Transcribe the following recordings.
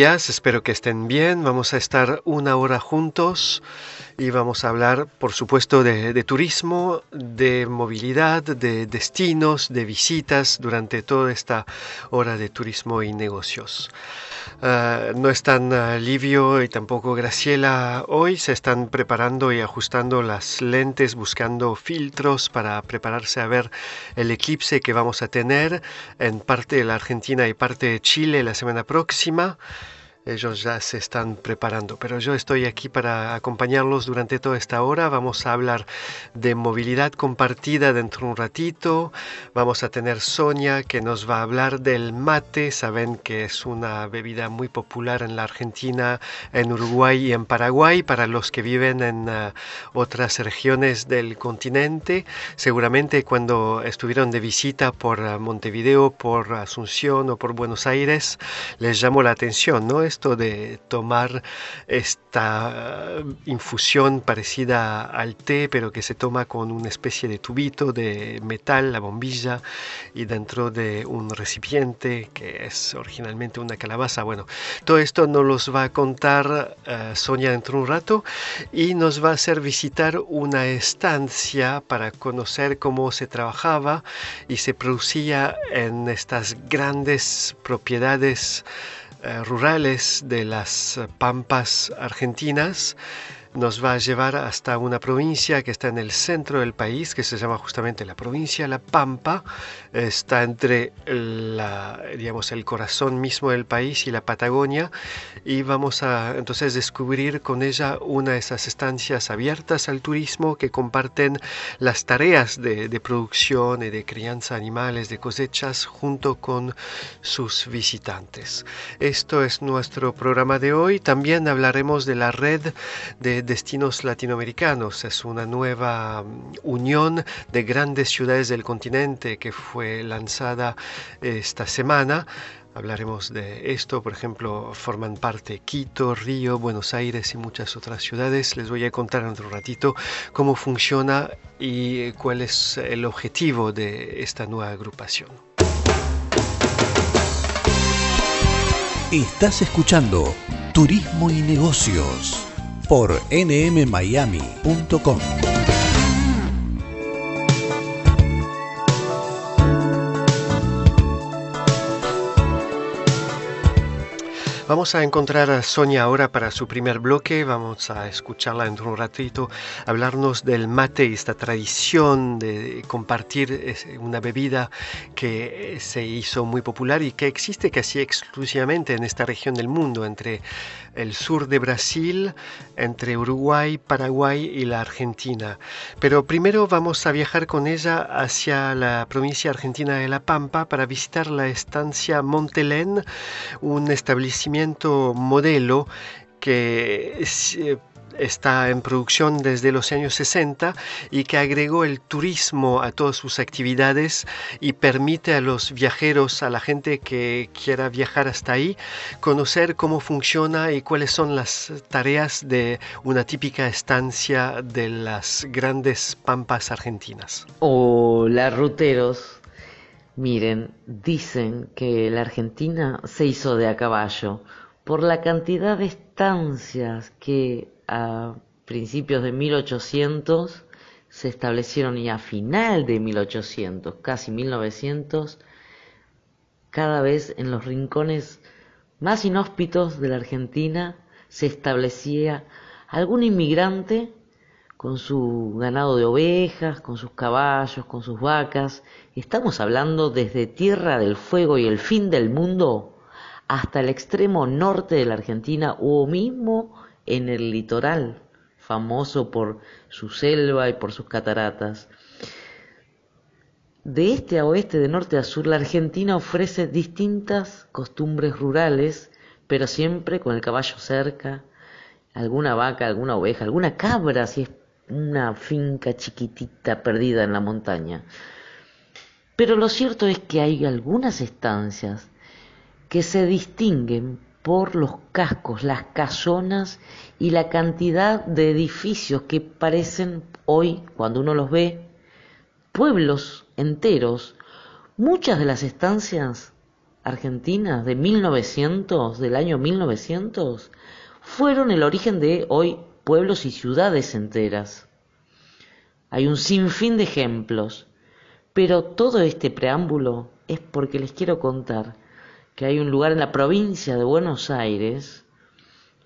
días, espero que estén bien. Vamos a estar una hora juntos y vamos a hablar, por supuesto, de, turismo, de movilidad, de destinos, de visitas durante toda esta hora de turismo y negocios. Ah, no están uh, Livio y tampoco Graciela hoy, se están preparando y ajustando las lentes, buscando filtros para prepararse a ver el eclipse que vamos a tener en parte de la Argentina y parte de Chile la semana próxima ellos ya se están preparando, pero yo estoy aquí para acompañarlos durante toda esta hora. Vamos a hablar de movilidad compartida dentro de un ratito. Vamos a tener Sonia que nos va a hablar del mate. Saben que es una bebida muy popular en la Argentina, en Uruguay y en Paraguay para los que viven en uh, otras regiones del continente. Seguramente cuando estuvieron de visita por uh, Montevideo, por Asunción o por Buenos Aires, les llamó la atención, ¿no? Esto de tomar esta infusión parecida al té, pero que se toma con una especie de tubito de metal, la bombilla, y dentro de un recipiente que es originalmente una calabaza. Bueno, todo esto nos los va a contar uh, Sonia dentro de un rato y nos va a hacer visitar una estancia para conocer cómo se trabajaba y se producía en estas grandes propiedades eh, rurales de las pampas argentinas nos va a llevar hasta una provincia que está en el centro del país, que se llama justamente la provincia La Pampa. Está entre la, digamos, el corazón mismo del país y la Patagonia. Y vamos a entonces descubrir con ella una de esas estancias abiertas al turismo que comparten las tareas de, de producción y de crianza de animales, de cosechas, junto con sus visitantes. Esto es nuestro programa de hoy. También hablaremos de la red de destinos latinoamericanos. Es una nueva mm, unión de grandes ciudades del continente que fue lanzada esta semana. Hablaremos de esto, por ejemplo, forman parte Quito, Río, Buenos Aires y muchas otras ciudades. Les voy a contar en otro ratito cómo funciona y cuál es el objetivo de esta nueva agrupación. Estás escuchando Turismo y Negocios por nmmiami.com. Vamos a encontrar a Sonia ahora para su primer bloque. Vamos a escucharla dentro de un ratito, hablarnos del mate esta tradición de compartir una bebida que se hizo muy popular y que existe casi exclusivamente en esta región del mundo, entre el sur de Brasil, entre Uruguay, Paraguay y la Argentina. Pero primero vamos a viajar con ella hacia la provincia argentina de La Pampa para visitar la estancia Montelén, un establecimiento modelo que eh, está en producción desde los años 60 y que agregó el turismo a todas sus actividades y permite a los viajeros, a la gente que quiera viajar hasta ahí, conocer cómo funciona y cuáles son las tareas de una típica estancia de las grandes pampas argentinas. Hola ruteros, Miren, dicen que la Argentina se hizo de a caballo por la cantidad de estancias que a principios de 1800 se establecieron y a final de 1800, casi 1900, cada vez en los rincones más inhóspitos de la Argentina se establecía algún inmigrante con su ganado de ovejas, con sus caballos, con sus vacas. Estamos hablando desde Tierra del Fuego y el fin del mundo hasta el extremo norte de la Argentina o mismo en el litoral, famoso por su selva y por sus cataratas. De este a oeste, de norte a sur, la Argentina ofrece distintas costumbres rurales, pero siempre con el caballo cerca, alguna vaca, alguna oveja, alguna cabra, si es una finca chiquitita perdida en la montaña. Pero lo cierto es que hay algunas estancias que se distinguen por los cascos, las casonas y la cantidad de edificios que parecen hoy, cuando uno los ve, pueblos enteros. Muchas de las estancias argentinas de 1900, del año 1900, fueron el origen de hoy pueblos y ciudades enteras. Hay un sinfín de ejemplos, pero todo este preámbulo es porque les quiero contar que hay un lugar en la provincia de Buenos Aires,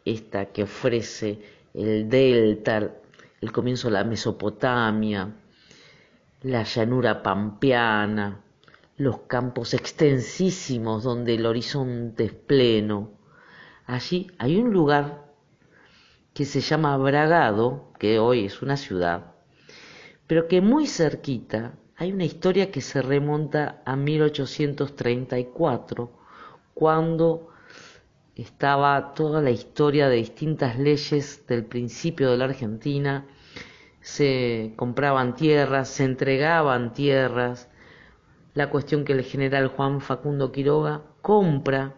esta que ofrece el delta, el comienzo de la Mesopotamia, la llanura pampeana, los campos extensísimos donde el horizonte es pleno. Allí hay un lugar que se llama Bragado, que hoy es una ciudad, pero que muy cerquita hay una historia que se remonta a 1834, cuando estaba toda la historia de distintas leyes del principio de la Argentina, se compraban tierras, se entregaban tierras, la cuestión que el general Juan Facundo Quiroga compra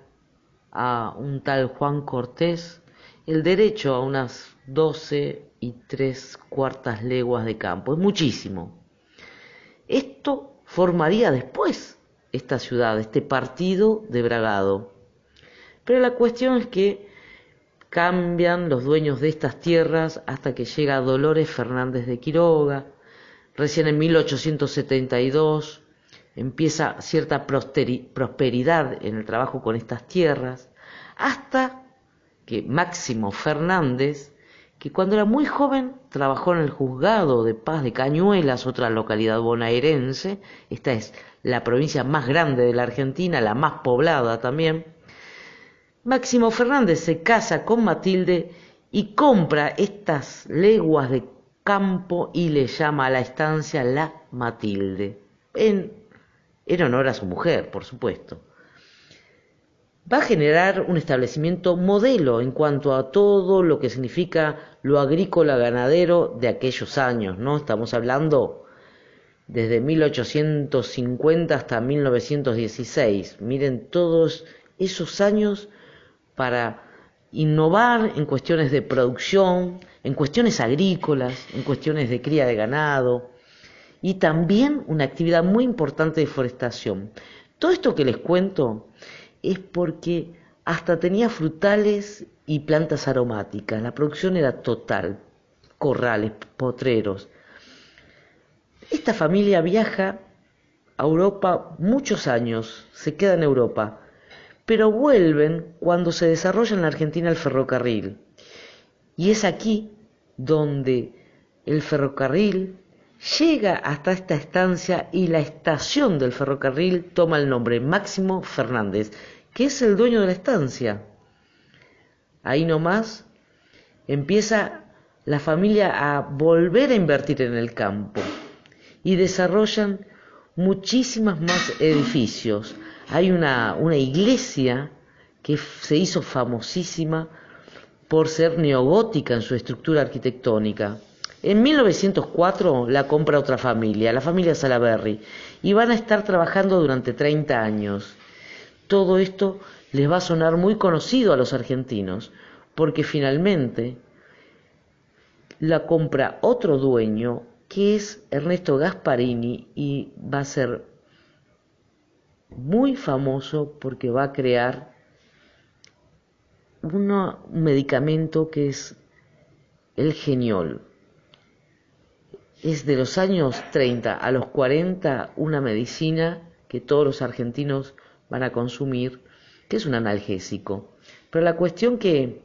a un tal Juan Cortés el derecho a unas doce y tres cuartas leguas de campo. Es muchísimo. Esto formaría después esta ciudad, este partido de Bragado. Pero la cuestión es que cambian los dueños de estas tierras hasta que llega Dolores Fernández de Quiroga. Recién en 1872 empieza cierta prosperidad en el trabajo con estas tierras, hasta que Máximo Fernández, que cuando era muy joven trabajó en el juzgado de paz de Cañuelas, otra localidad bonaerense, esta es la provincia más grande de la Argentina, la más poblada también, Máximo Fernández se casa con Matilde y compra estas leguas de campo y le llama a la estancia La Matilde, en, honor a su mujer, por supuesto va a generar un establecimiento modelo en cuanto a todo lo que significa lo agrícola ganadero de aquellos años, ¿no? Estamos hablando desde 1850 hasta 1916. Miren todos esos años para innovar en cuestiones de producción, en cuestiones agrícolas, en cuestiones de cría de ganado y también una actividad muy importante de forestación. Todo esto que les cuento es porque hasta tenía frutales y plantas aromáticas. La producción era total, corrales, potreros. Esta familia viaja a Europa muchos años, se queda en Europa, pero vuelven cuando se desarrolla en la Argentina el ferrocarril. Y es aquí donde el ferrocarril llega hasta esta estancia y la estación del ferrocarril toma el nombre Máximo Fernández que es el dueño de la estancia. Ahí nomás empieza la familia a volver a invertir en el campo y desarrollan muchísimas más edificios. Hay una, una iglesia que se hizo famosísima por ser neogótica en su estructura arquitectónica. En 1904 la compra otra familia, la familia Salaberry, y van a estar trabajando durante 30 años todo esto les va a sonar muy conocido a los argentinos, porque finalmente la compra otro dueño que es Ernesto Gasparini y va a ser muy famoso porque va a crear un medicamento que es el geniol. Es de los años 30 a los 40 una medicina que todos los argentinos van a consumir, que es un analgésico. Pero la cuestión que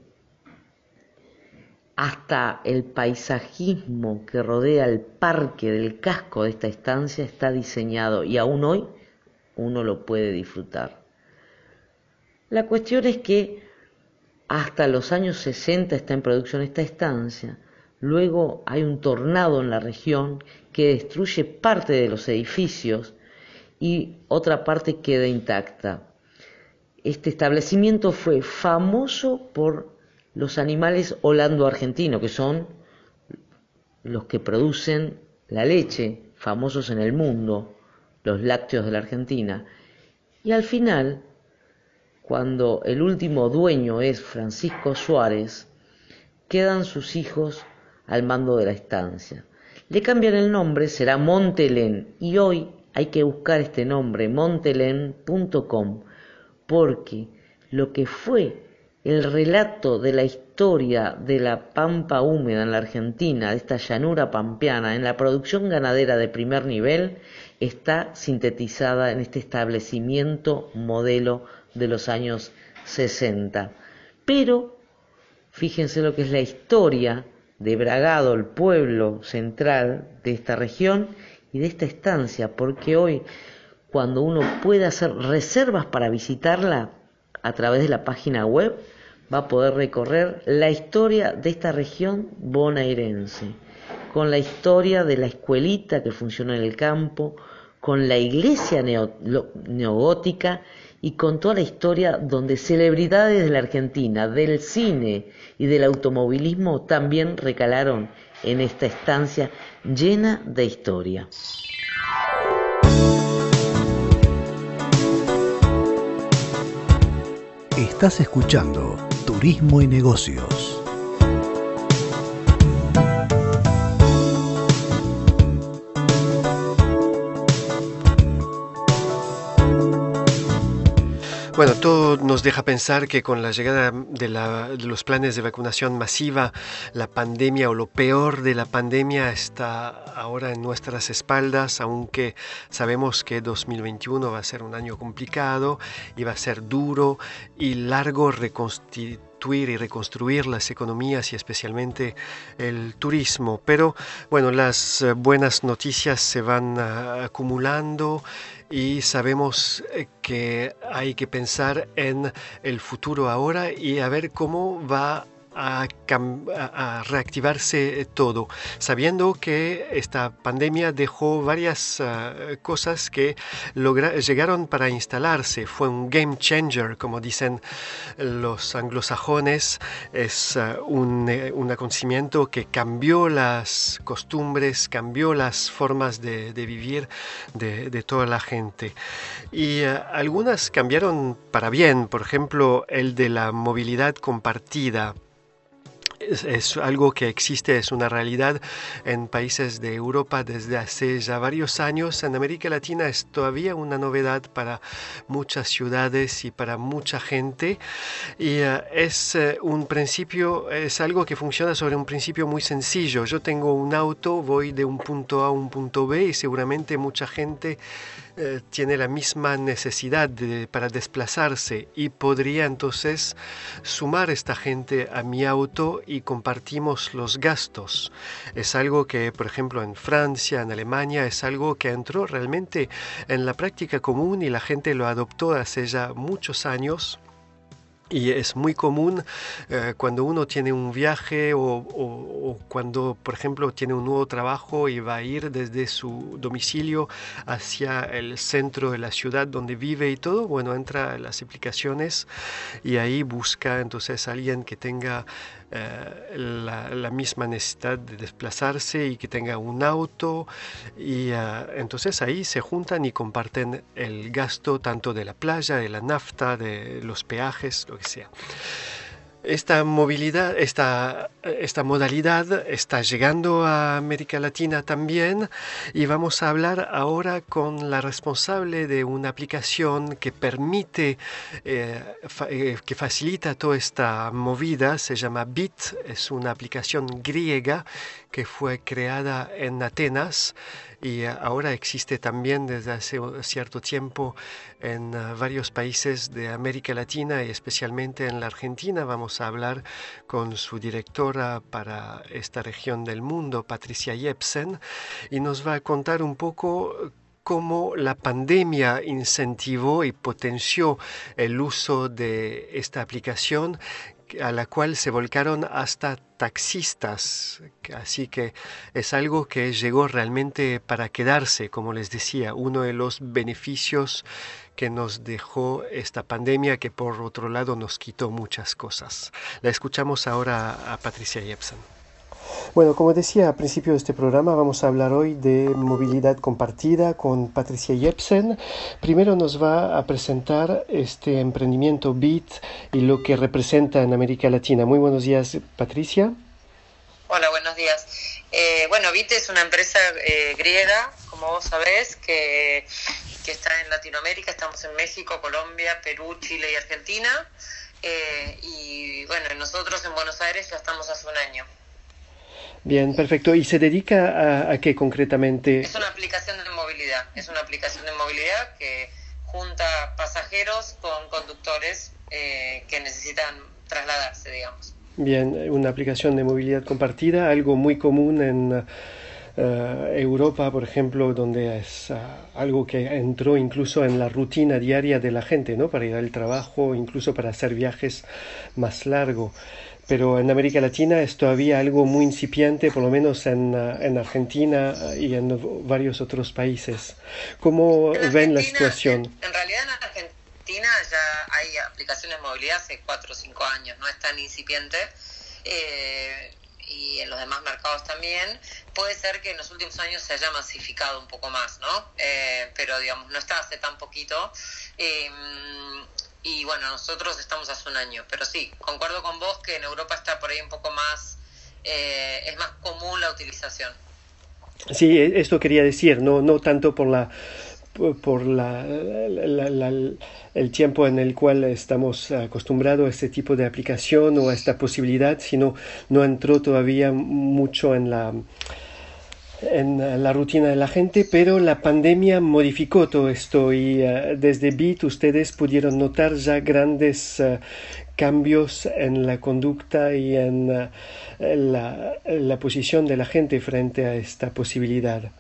hasta el paisajismo que rodea el parque del casco de esta estancia está diseñado y aún hoy uno lo puede disfrutar. La cuestión es que hasta los años 60 está en producción esta estancia, luego hay un tornado en la región que destruye parte de los edificios y otra parte queda intacta. Este establecimiento fue famoso por los animales holando-argentinos, que son los que producen la leche, famosos en el mundo, los lácteos de la Argentina. Y al final, cuando el último dueño es Francisco Suárez, quedan sus hijos al mando de la estancia. Le cambian el nombre, será Montelén, y hoy hay que buscar este nombre, montelén.com, porque lo que fue el relato de la historia de la pampa húmeda en la Argentina, de esta llanura pampeana, en la producción ganadera de primer nivel, está sintetizada en este establecimiento modelo de los años 60. Pero fíjense lo que es la historia de Bragado, el pueblo central de esta región y de esta estancia, porque hoy cuando uno puede hacer reservas para visitarla, a través de la página web va a poder recorrer la historia de esta región bonaerense, con la historia de la escuelita que funciona en el campo, con la iglesia neogótica y con toda la historia donde celebridades de la Argentina, del cine y del automovilismo también recalaron en esta estancia llena de historia. Estás escuchando Turismo y Negocios. Bueno, todo nos deja pensar que con la llegada de, los planes de vacunación masiva, la pandemia o lo peor de la pandemia está ahora en nuestras espaldas, aunque sabemos que 2021 va a ser un año complicado y va a ser duro y largo reconstituir y reconstruir las economías y especialmente el turismo. Pero bueno, las buenas noticias se van ah, acumulando y sabemos eh, que hay que pensar en el futuro ahora y a ver cómo va a, reactivarse todo, sabiendo que esta pandemia dejó varias ah, cosas que llegaron para instalarse. Fue un game changer, como dicen los anglosajones. Es un, eh, un, acontecimiento que cambió las costumbres, cambió las formas de, vivir de, toda la gente. Y algunas cambiaron para bien, por ejemplo, el de la movilidad compartida es, algo que existe, es una realidad en países de Europa desde hace ya varios años. En América Latina es todavía una novedad para muchas ciudades y para mucha gente. Y eh, es eh, un principio, es algo que funciona sobre un principio muy sencillo. Yo tengo un auto, voy de un punto A a un punto B y seguramente mucha gente eh, tiene la misma necesidad para desplazarse y podría entonces sumar esta gente a mi auto y compartimos los gastos. Es algo que, por ejemplo, en Francia, en Alemania, es algo que entró realmente en la práctica común y la gente lo adoptó hace ya muchos años y es muy común eh, cuando uno tiene un viaje o, cuando, por ejemplo, tiene un nuevo trabajo y va a ir desde su domicilio hacia el centro de la ciudad donde vive y todo, bueno, entra en las aplicaciones y ahí busca entonces a alguien que tenga eh, la, misma necesidad de desplazarse y que tenga un auto y eh, entonces ahí se juntan y comparten el gasto tanto de la playa, de la nafta, de los peajes, lo que sea. Esta movilidad, esta, modalidad está llegando a América Latina también y vamos a hablar ahora con la responsable de una aplicación que permite, eh, eh, que facilita toda esta movida, se llama Bit, es una aplicación griega que fue creada en Atenas y ahora existe también desde hace cierto tiempo en ah, varios países de América Latina y especialmente en la Argentina. Vamos a hablar con su directora para esta región del mundo, Patricia Jepsen, y nos va a contar un poco cómo la pandemia incentivó y potenció el uso de esta aplicación a la cual se volcaron hasta taxistas. Así que es algo que llegó realmente para quedarse, como les decía, uno de los beneficios que nos dejó esta pandemia que por otro lado nos quitó muchas cosas. La escuchamos ahora a Patricia Jepsen. Bueno, como decía al principio de este programa, vamos a hablar hoy de movilidad compartida con Patricia Jepsen. Primero nos va a presentar este emprendimiento BIT y lo que representa en América Latina. Muy buenos días, Patricia. Hola, buenos días. Eh, bueno, BIT es una empresa eh, griega, como vos sabés, que, está en Latinoamérica. Estamos en México, Colombia, Perú, Chile y Argentina. Eh, y bueno, nosotros en Buenos Aires ya estamos hace un año. Bien, perfecto. ¿Y se dedica a, qué concretamente? Es una aplicación de movilidad. Es una aplicación de movilidad que junta pasajeros con conductores eh, que necesitan trasladarse, digamos. Bien, una aplicación de movilidad compartida, algo muy común en eh, Europa, por ejemplo, donde es ah, algo que entró incluso en la rutina diaria de la gente, ¿no? Para ir al trabajo, incluso para hacer viajes más largos pero en América Latina es todavía algo muy incipiente, por lo menos en, ah, en Argentina y en varios otros países. ¿Cómo ven la situación? En realidad en Argentina ya hay aplicaciones de movilidad hace 4 o 5 años, no es tan incipiente. Eh, y en los demás mercados también, puede ser que en los últimos años se haya masificado un poco más, ¿no? Eh, pero digamos, no está hace tan poquito. Eh, y bueno, nosotros estamos hace un año, pero sí, concuerdo con vos que en Europa está por ahí un poco más, eh, es más común la utilización. Sí, e, esto quería decir, no, no tanto por la por la, el tiempo en el cual estamos acostumbrados a este tipo de aplicación o a esta posibilidad, sino no entró todavía mucho en la en la rutina de la gente, pero la pandemia modificó todo esto y eh, desde BIT ustedes pudieron notar ya grandes eh, cambios en la conducta y en eh, la, la, posición de la gente frente a esta posibilidad.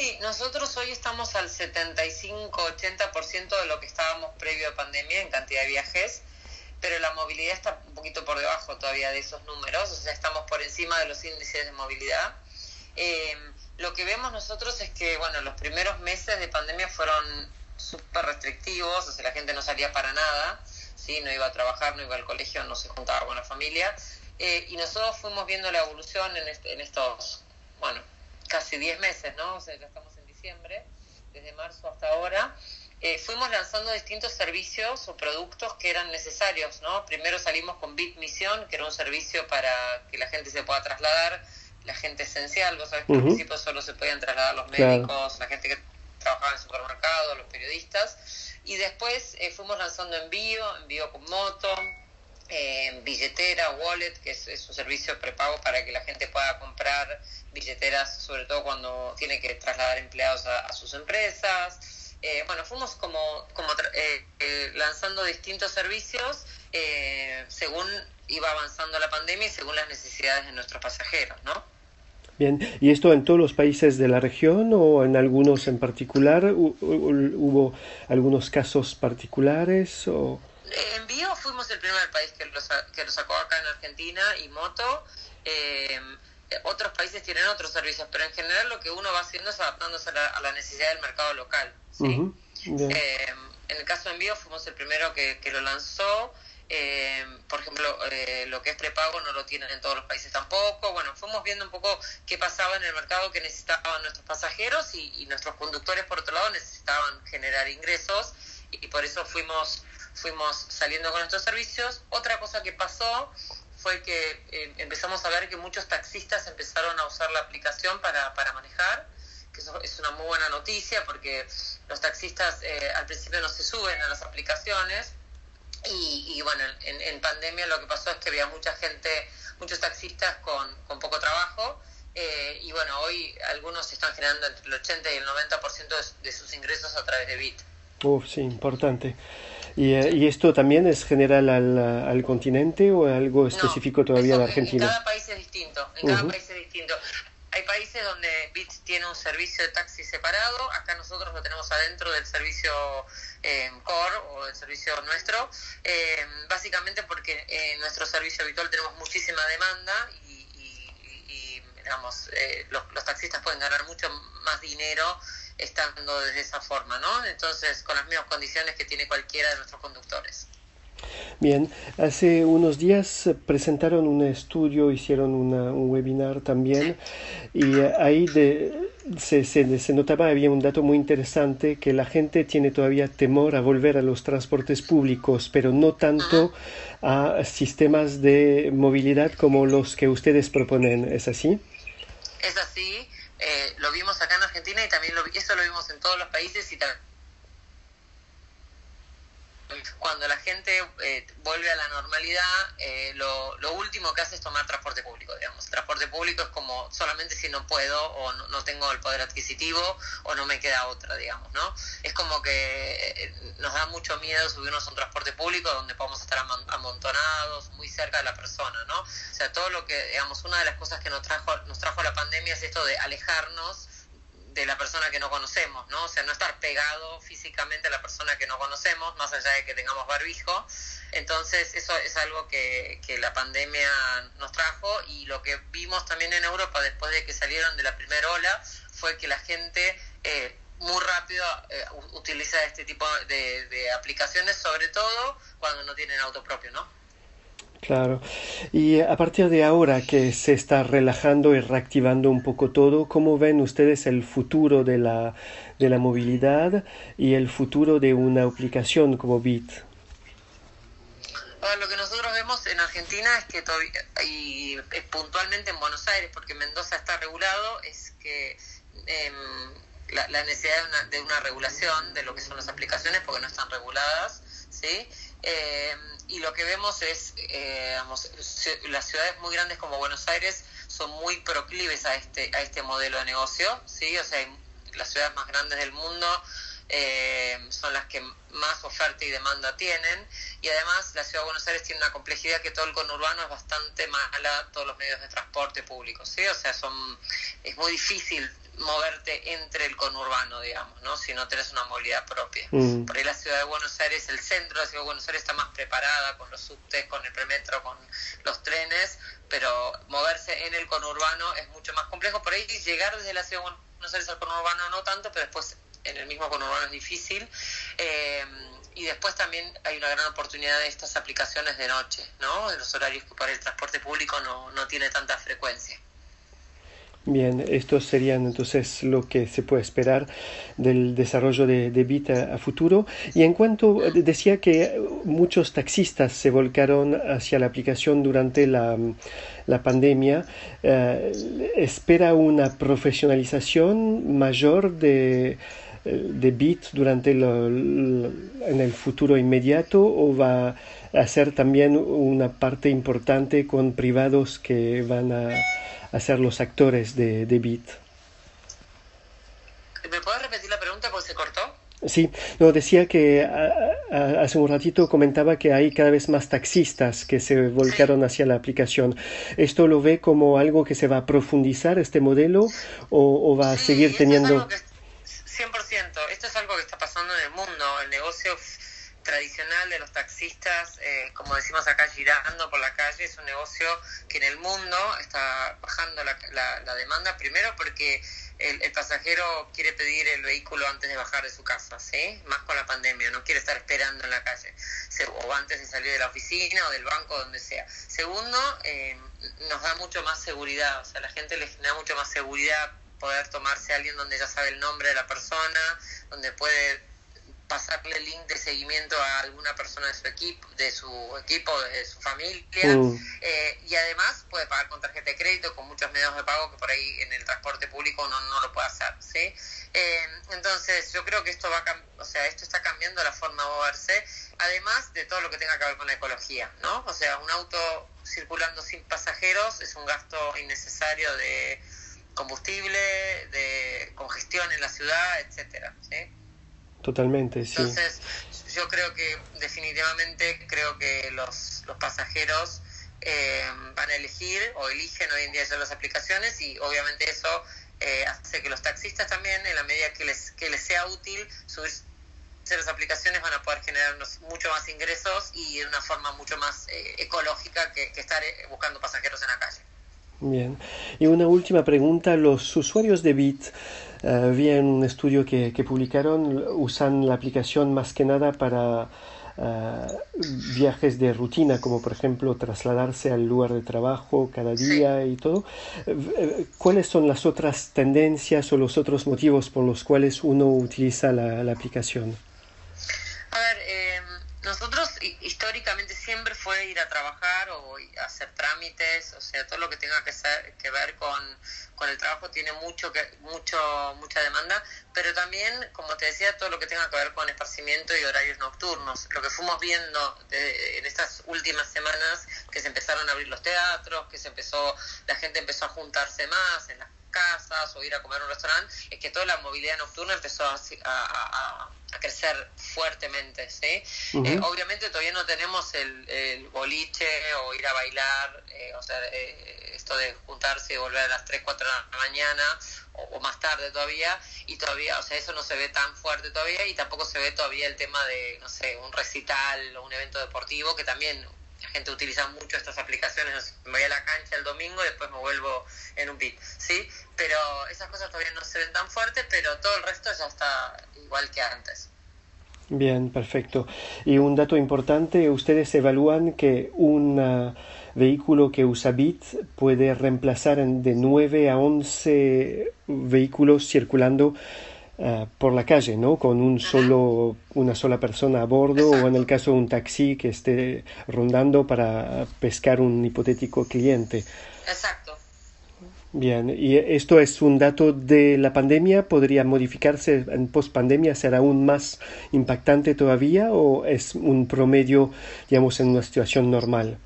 Sí, nosotros hoy estamos al 75-80% de lo que estábamos previo a pandemia en cantidad de viajes pero la movilidad está un poquito por debajo todavía de esos números, o sea, estamos por encima de los índices de movilidad. Eh, lo que vemos nosotros es que, bueno, los primeros meses de pandemia fueron súper restrictivos, o sea, la gente no salía para nada, ¿sí? no iba a trabajar, no iba al colegio, no se juntaba con la familia. Eh, y nosotros fuimos viendo la evolución en, este, en estos, bueno, casi 10 meses, ¿no? O sea, ya estamos en diciembre, desde marzo hasta ahora. Eh, fuimos lanzando distintos servicios o productos que eran necesarios, ¿no? Primero salimos con Bit Misión, que era un servicio para que la gente se pueda trasladar la gente esencial, vos sabés que al principio solo se podían trasladar los médicos, la gente que trabajaba en supermercados, los periodistas, y después eh, fuimos lanzando envío, envío con moto, eh, billetera, wallet, que es, un servicio prepago para que la gente pueda comprar billeteras, sobre todo cuando tiene que trasladar empleados a, sus empresas. Eh, bueno, fuimos como, como lanzando distintos servicios según iba avanzando la pandemia y según las necesidades de nuestros pasajeros, ¿no? Bien, ¿y esto en todos los países de la región o en algunos en particular? ¿Hubo algunos casos particulares? O... En Bio fuimos el primer país que lo, que lo sacó acá en Argentina y Moto. Eh, otros países tienen otros servicios, pero en general lo que uno va haciendo es adaptándose a la, necesidad del mercado local. ¿sí? Eh, en el caso de Envío fuimos el primero que, que lo lanzó. Eh, por ejemplo, eh, lo que es prepago no lo tienen en todos los países tampoco. Bueno, fuimos viendo un poco qué pasaba en el mercado que necesitaban nuestros pasajeros y, nuestros conductores, por otro lado, necesitaban generar ingresos y por eso fuimos fuimos saliendo con estos servicios. Otra cosa que pasó fue que eh, empezamos a ver que muchos taxistas empezaron a usar la aplicación para, para manejar, que eso es una muy buena noticia porque los taxistas eh, al principio no se suben a las aplicaciones y, y bueno, en, en, pandemia lo que pasó es que había mucha gente, muchos taxistas con, con poco trabajo eh, y bueno, hoy algunos están generando entre el 80 y el 90% de, de sus ingresos a través de Bit. Uf, sí, importante. ¿Y, eh, ¿Y, esto también es general al, al continente o algo específico no, todavía en Argentina? En cada país es distinto. En cada uh -huh. país es distinto. Hay países donde Bit tiene un servicio de taxi separado. Acá nosotros lo tenemos adentro del servicio eh, core o del servicio nuestro. Eh, básicamente porque en nuestro servicio habitual tenemos muchísima demanda y, y, y digamos, eh, los, los taxistas pueden ganar mucho más dinero estando de esa forma, ¿no? Entonces, con las mismas condiciones que tiene cualquiera de nuestros conductores. Bien, hace unos días presentaron un estudio, hicieron una, un webinar también y ahí de, se, se, se, notaba, había un dato muy interesante, que la gente tiene todavía temor a volver a los transportes públicos, pero no tanto a sistemas de movilidad como los que ustedes proponen, ¿es así? Es así, eh, lo vimos acá en Argentina y también lo, eso lo vimos en todos los países y también cuando la gente eh, vuelve a la normalidad, eh, lo, lo, último que hace es tomar transporte público, digamos. Transporte público es como solamente si no puedo o no, no, tengo el poder adquisitivo o no me queda otra, digamos, ¿no? Es como que eh, nos da mucho miedo subirnos a un transporte público donde podemos estar amontonados, muy cerca de la persona, ¿no? O sea, todo lo que, digamos, una de las cosas que nos trajo, nos trajo la pandemia es esto de alejarnos de la persona que no conocemos, ¿no? O sea, no estar pegado físicamente a la persona que no conocemos, más allá de que tengamos barbijo. Entonces, eso es algo que, que la pandemia nos trajo y lo que vimos también en Europa después de que salieron de la primera ola fue que la gente eh, muy rápido eh, utiliza este tipo de, de aplicaciones, sobre todo cuando no tienen auto propio, ¿no? Claro. Y a partir de ahora que se está relajando y reactivando un poco todo, ¿cómo ven ustedes el futuro de la, de la movilidad y el futuro de una aplicación como Bit? Bueno, lo que nosotros vemos en Argentina es que todavía, y puntualmente en Buenos Aires, porque Mendoza está regulado, es que eh, la, la, necesidad de una, de una regulación de lo que son las aplicaciones, porque no están reguladas, ¿sí? Eh, y lo que vemos es, eh, digamos, las ciudades muy grandes como Buenos Aires son muy proclives a este, a este modelo de negocio, ¿sí? O sea, las ciudades más grandes del mundo eh, son las que más oferta y demanda tienen y además la ciudad de Buenos Aires tiene una complejidad que todo el conurbano es bastante mala, todos los medios de transporte públicos, ¿sí? O sea, son, es muy difícil moverte entre el conurbano, digamos, ¿no? Si no tenés una movilidad propia. Mm. Por ahí la ciudad de Buenos Aires, el centro de la ciudad de Buenos Aires está más preparada con los subtes, con el premetro, con los trenes, pero moverse en el conurbano es mucho más complejo. Por ahí llegar desde la ciudad de Buenos Aires al conurbano no tanto, pero después en el mismo conurbano es difícil. Eh, y después también hay una gran oportunidad de estas aplicaciones de noche, ¿no? En los horarios que para el transporte público no, no tiene tanta frecuencia. Bien, estos serían entonces lo que se puede esperar del desarrollo de, de Bit a, futuro. Y en cuanto decía que muchos taxistas se volcaron hacia la aplicación durante la, la pandemia, eh, ¿espera una profesionalización mayor de, de Bit durante lo, lo, en el futuro inmediato o va a ser también una parte importante con privados que van a a ser los actores de, de Beat. ¿Me puedes repetir la pregunta porque se cortó? Sí, no, decía que a, a, hace un ratito comentaba que hay cada vez más taxistas que se volcaron hacia la aplicación. ¿Esto lo ve como algo que se va a profundizar este modelo o, o va a seguir teniendo... Es 100%, esto es algo que está pasando en el mundo, el negocio tradicional de los taxistas, eh, como decimos acá, girando por la calle, es un negocio que en el mundo está bajando la, la, demanda, primero porque el, el, pasajero quiere pedir el vehículo antes de bajar de su casa, ¿sí? Más con la pandemia, no quiere estar esperando en la calle, o antes de salir de la oficina o del banco, donde sea. Segundo, eh, nos da mucho más seguridad, o sea, la gente le genera mucho más seguridad poder tomarse a alguien donde ya sabe el nombre de la persona, donde puede pasarle el link de seguimiento a alguna persona de su equipo, de su equipo, de su familia, mm. eh, y además puede pagar con tarjeta de crédito, con muchos medios de pago que por ahí en el transporte público uno no lo puede hacer, ¿sí? Eh, entonces yo creo que esto va, o sea, esto está cambiando la forma de moverse, además de todo lo que tenga que ver con la ecología, ¿no? O sea, un auto circulando sin pasajeros es un gasto innecesario de combustible, de congestión en la ciudad, etcétera, ¿sí? Totalmente, sí. Entonces, yo creo que definitivamente creo que los, los pasajeros eh, van a elegir o eligen hoy en día ya las aplicaciones y obviamente eso eh, hace que los taxistas también, en la medida que les, que les sea útil subirse las aplicaciones, van a poder generar mucho más ingresos y de una forma mucho más eh, ecológica que, que estar buscando pasajeros en la calle. Bien. Y una última pregunta. Los usuarios de Bit Uh, vi en un estudio que, que, publicaron, usan la aplicación más que nada para eh, viajes de rutina, como por ejemplo trasladarse al lugar de trabajo cada día y todo. Eh, ¿Cuáles son las otras tendencias o los otros motivos por los cuales uno utiliza la, la aplicación? A ver, nosotros históricamente siempre fue ir a trabajar o hacer trámites, o sea, todo lo que tenga que, que ver con, con el trabajo tiene mucho que mucho mucha demanda, pero también, como te decía, todo lo que tenga que ver con esparcimiento y horarios nocturnos. Lo que fuimos viendo en estas últimas semanas, que se empezaron a abrir los teatros, que se empezó, la gente empezó a juntarse más en las casas o ir a comer a un restaurante, es que toda la movilidad nocturna empezó a, a, crecer fuertemente, ¿sí? Eh, obviamente todavía no tenemos el, boliche o ir a bailar, eh, o sea, eh, esto de juntarse y volver a las 3, 4 de la mañana o, más tarde todavía, y todavía, o sea, eso no se ve tan fuerte todavía y tampoco se ve todavía el tema de, no sé, un recital o un evento deportivo que también gente utiliza mucho estas aplicaciones, me voy a la cancha el domingo y después me vuelvo en un beat, ¿sí? Pero esas cosas todavía no se ven tan fuertes, pero todo el resto ya está igual que antes. Bien, perfecto. Y un dato importante, ustedes evalúan que un uh, vehículo que usa BIT puede reemplazar de 9 a 11 vehículos circulando uh, por la calle, ¿no? Con un solo, una sola persona a bordo o en el caso de un taxi que esté rondando para pescar un hipotético cliente. Exacto. Bien, ¿y esto es un dato de la pandemia? ¿Podría modificarse en post-pandemia? ¿Será aún más impactante todavía o es un promedio, digamos, en una situación normal?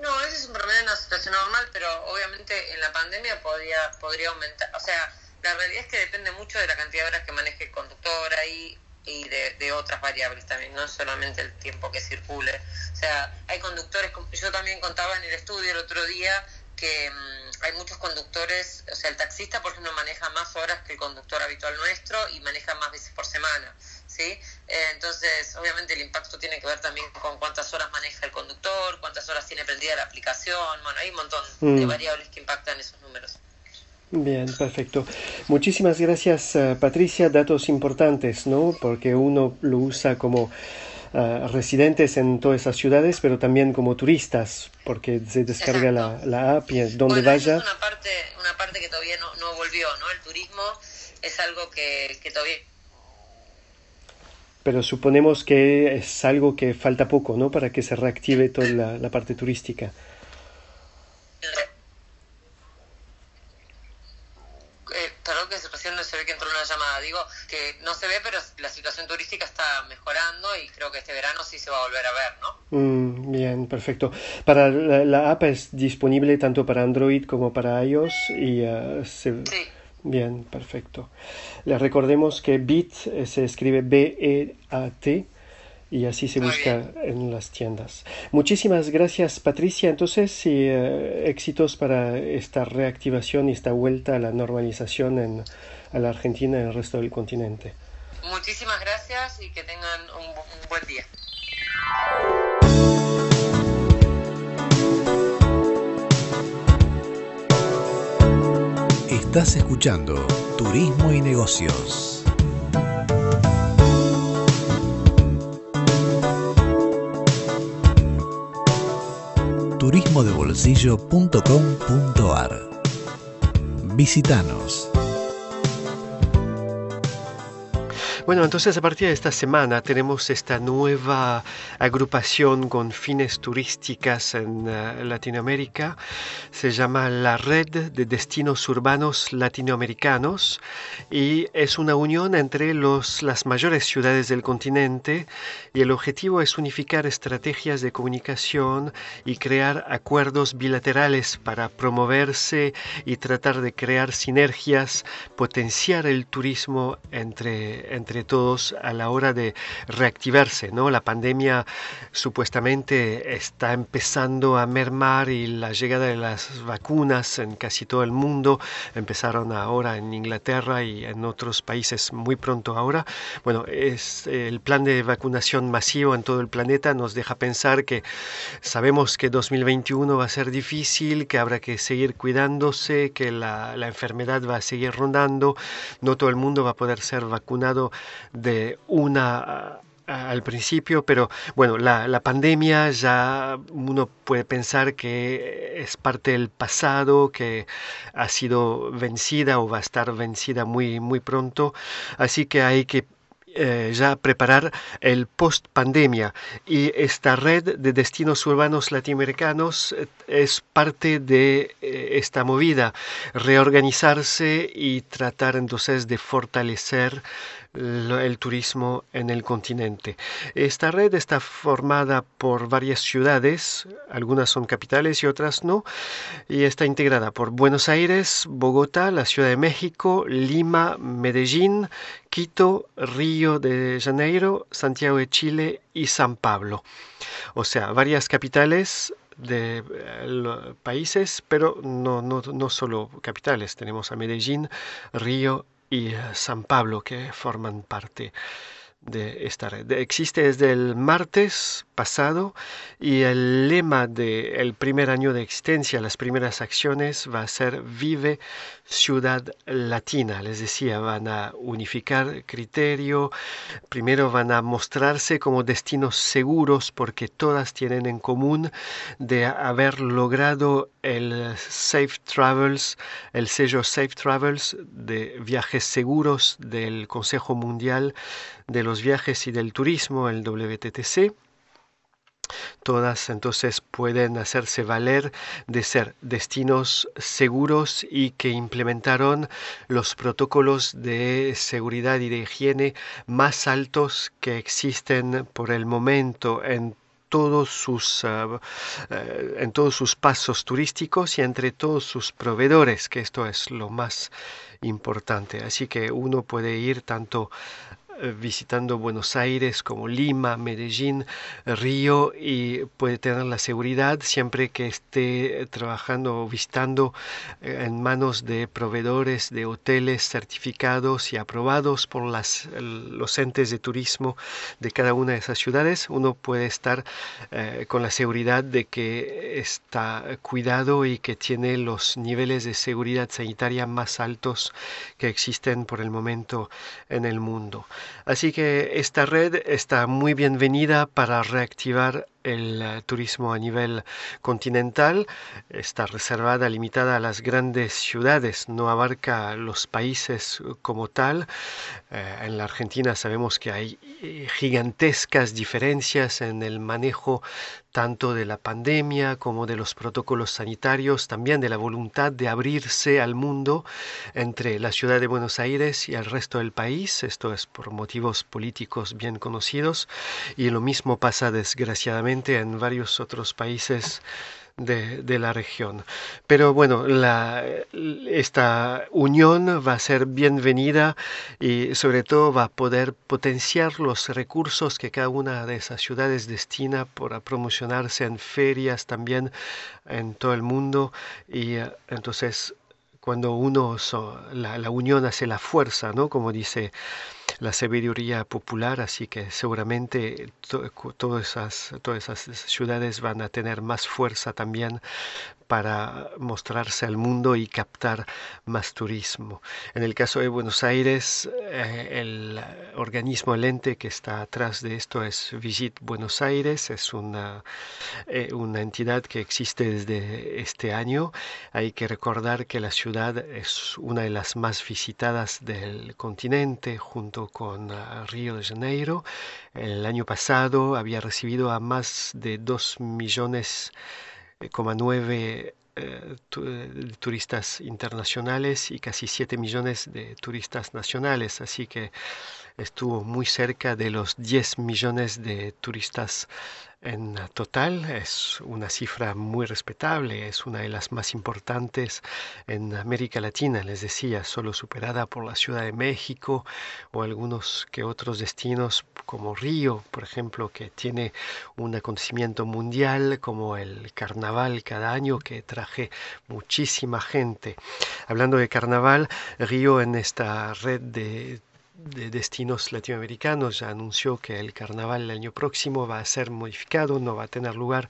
No, ese es un promedio en una situación normal, pero obviamente en la pandemia podría, podría aumentar. O sea, la realidad es que depende mucho de la cantidad de horas que maneje el conductor ahí y de, de, otras variables también, no solamente el tiempo que circule. O sea, hay conductores, yo también contaba en el estudio el otro día que mm, hay muchos conductores, o sea, el taxista, por ejemplo, maneja más horas que el conductor habitual nuestro y maneja más veces por semana, ¿sí? Eh, entonces, obviamente el impacto tiene que ver también con cuántas horas maneja el conductor, cuántas horas tiene prendida la aplicación, bueno, hay un montón de mm. variables que impactan esos números. Bien, perfecto. Muchísimas gracias, eh, Patricia. Datos importantes, ¿no? Porque uno lo usa como uh, residentes en todas esas ciudades, pero también como turistas, porque se descarga la, la, app y donde vaya. es una parte, una parte que todavía no, no volvió, ¿no? El turismo es algo que, que todavía pero suponemos que es algo que falta poco, ¿no? Para que se reactive toda la, la parte turística. no se ve que entró una llamada. Digo que no se ve, pero la situación turística está mejorando y creo que este verano sí se va a volver a ver, ¿no? Mm, bien, perfecto. Para la, app es disponible tanto para Android como para iOS y uh, se... Sí. Bien, perfecto. Les recordemos que Bit eh, se escribe B-E-A-T y así se busca en las tiendas. Muchísimas gracias Patricia. Entonces, y, eh, éxitos para esta reactivación y esta vuelta a la normalización en a la Argentina y el resto del continente. Muchísimas gracias y que tengan un, un buen día. Estás escuchando Turismo y Negocios. turismodebolsillo.com.ar Visítanos. Bueno, entonces a partir de esta semana tenemos esta nueva agrupación con fines turísticas en uh, Latinoamérica. Se llama la Red de Destinos Urbanos Latinoamericanos y es una unión entre los, las mayores ciudades del continente y el objetivo es unificar estrategias de comunicación y crear acuerdos bilaterales para promoverse y tratar de crear sinergias, potenciar el turismo entre, entre todos a la hora de reactivarse. ¿no? La pandemia supuestamente está empezando a mermar y la llegada de las vacunas en casi todo el mundo empezaron ahora en Inglaterra y en otros países muy pronto ahora. Bueno, es el plan de vacunación masivo en todo el planeta nos deja pensar que sabemos que 2021 va a ser difícil, que habrá que seguir cuidándose, que la enfermedad va a seguir rondando, no todo el mundo va a poder ser vacunado de una al principio, pero bueno, la, la, pandemia ya uno puede pensar que es parte del pasado, que ha sido vencida o va a estar vencida muy, muy pronto, así que hay que eh, ya preparar el post pandemia y esta red de destinos urbanos latinoamericanos eh, es parte de eh, esta movida, reorganizarse y tratar entonces de fortalecer el turismo en el continente. Esta red está formada por varias ciudades, algunas son capitales y otras no, y está integrada por Buenos Aires, Bogotá, la Ciudad de México, Lima, Medellín, Quito, Río de Janeiro, Santiago de Chile y San Pablo. O sea, varias capitales de eh, países, pero no, no, no solo capitales. Tenemos a Medellín, Río y eh, San Pablo que forman parte de esta red. Existe desde el martes pasado y el lema del primer año de existencia, las primeras acciones, va a ser Vive Ciudad Latina. Les decía, van a unificar criterio, primero van a mostrarse como destinos seguros porque todas tienen en común de haber logrado el Safe Travels, el sello Safe Travels de viajes seguros del Consejo Mundial de los Viajes y del Turismo, el WTTC todas entonces pueden hacerse valer de ser destinos seguros y que implementaron los protocolos de seguridad y de higiene más altos que existen por el momento en todos sus ah, eh, en todos sus pasos turísticos y entre todos sus proveedores que esto es lo más importante. Así que uno puede ir tanto visitando Buenos Aires como Lima, Medellín, Río y puede tener la seguridad siempre que esté trabajando o visitando eh, en manos de proveedores de hoteles certificados y aprobados por las, los entes de turismo de cada una de esas ciudades. Uno puede estar eh, con la seguridad de que está cuidado y que tiene los niveles de seguridad sanitaria más altos que existen por el momento en el mundo. Así que esta red está muy bienvenida para reactivar el eh, turismo a nivel continental está reservada, limitada a las grandes ciudades, no abarca los países como tal. Eh, en la Argentina sabemos que hay eh, gigantescas diferencias en el manejo tanto de la pandemia como de los protocolos sanitarios, también de la voluntad de abrirse al mundo entre la ciudad de Buenos Aires y el resto del país. Esto es por motivos políticos bien conocidos y lo mismo pasa desgraciadamente en varios otros países de, la región. Pero bueno, esta unión va a ser bienvenida y sobre todo va a poder potenciar los recursos que cada una de esas ciudades destina para promocionarse en ferias también en todo el mundo y eh, entonces cuando uno, la, la unión hace la fuerza, ¿no? Como dice la sabiduría popular, así que seguramente todas, esas, todas esas ciudades van a tener más fuerza también para mostrarse al mundo y captar más turismo. En el caso de Buenos Aires, eh, el organismo, el ente que está atrás de esto es Visit Buenos Aires, es una, eh, una entidad que existe desde este año. Hay que recordar que la ciudad es una de las más visitadas del continente junto con ah, Río de Janeiro. El año pasado había recibido a más de 2 millones, eh, nueve eh, turistas internacionales y casi 7 millones de turistas nacionales, así que estuvo muy cerca de los 10 millones de turistas en total es una cifra muy respetable, es una de las más importantes en América Latina, les decía, solo superada por la Ciudad de México o algunos que otros destinos como Río, por ejemplo, que tiene un acontecimiento mundial como el carnaval cada año que traje muchísima gente. Hablando de carnaval, Río en esta red de de destinos latinoamericanos. Anunció que el carnaval el año próximo va a ser modificado, no va a tener lugar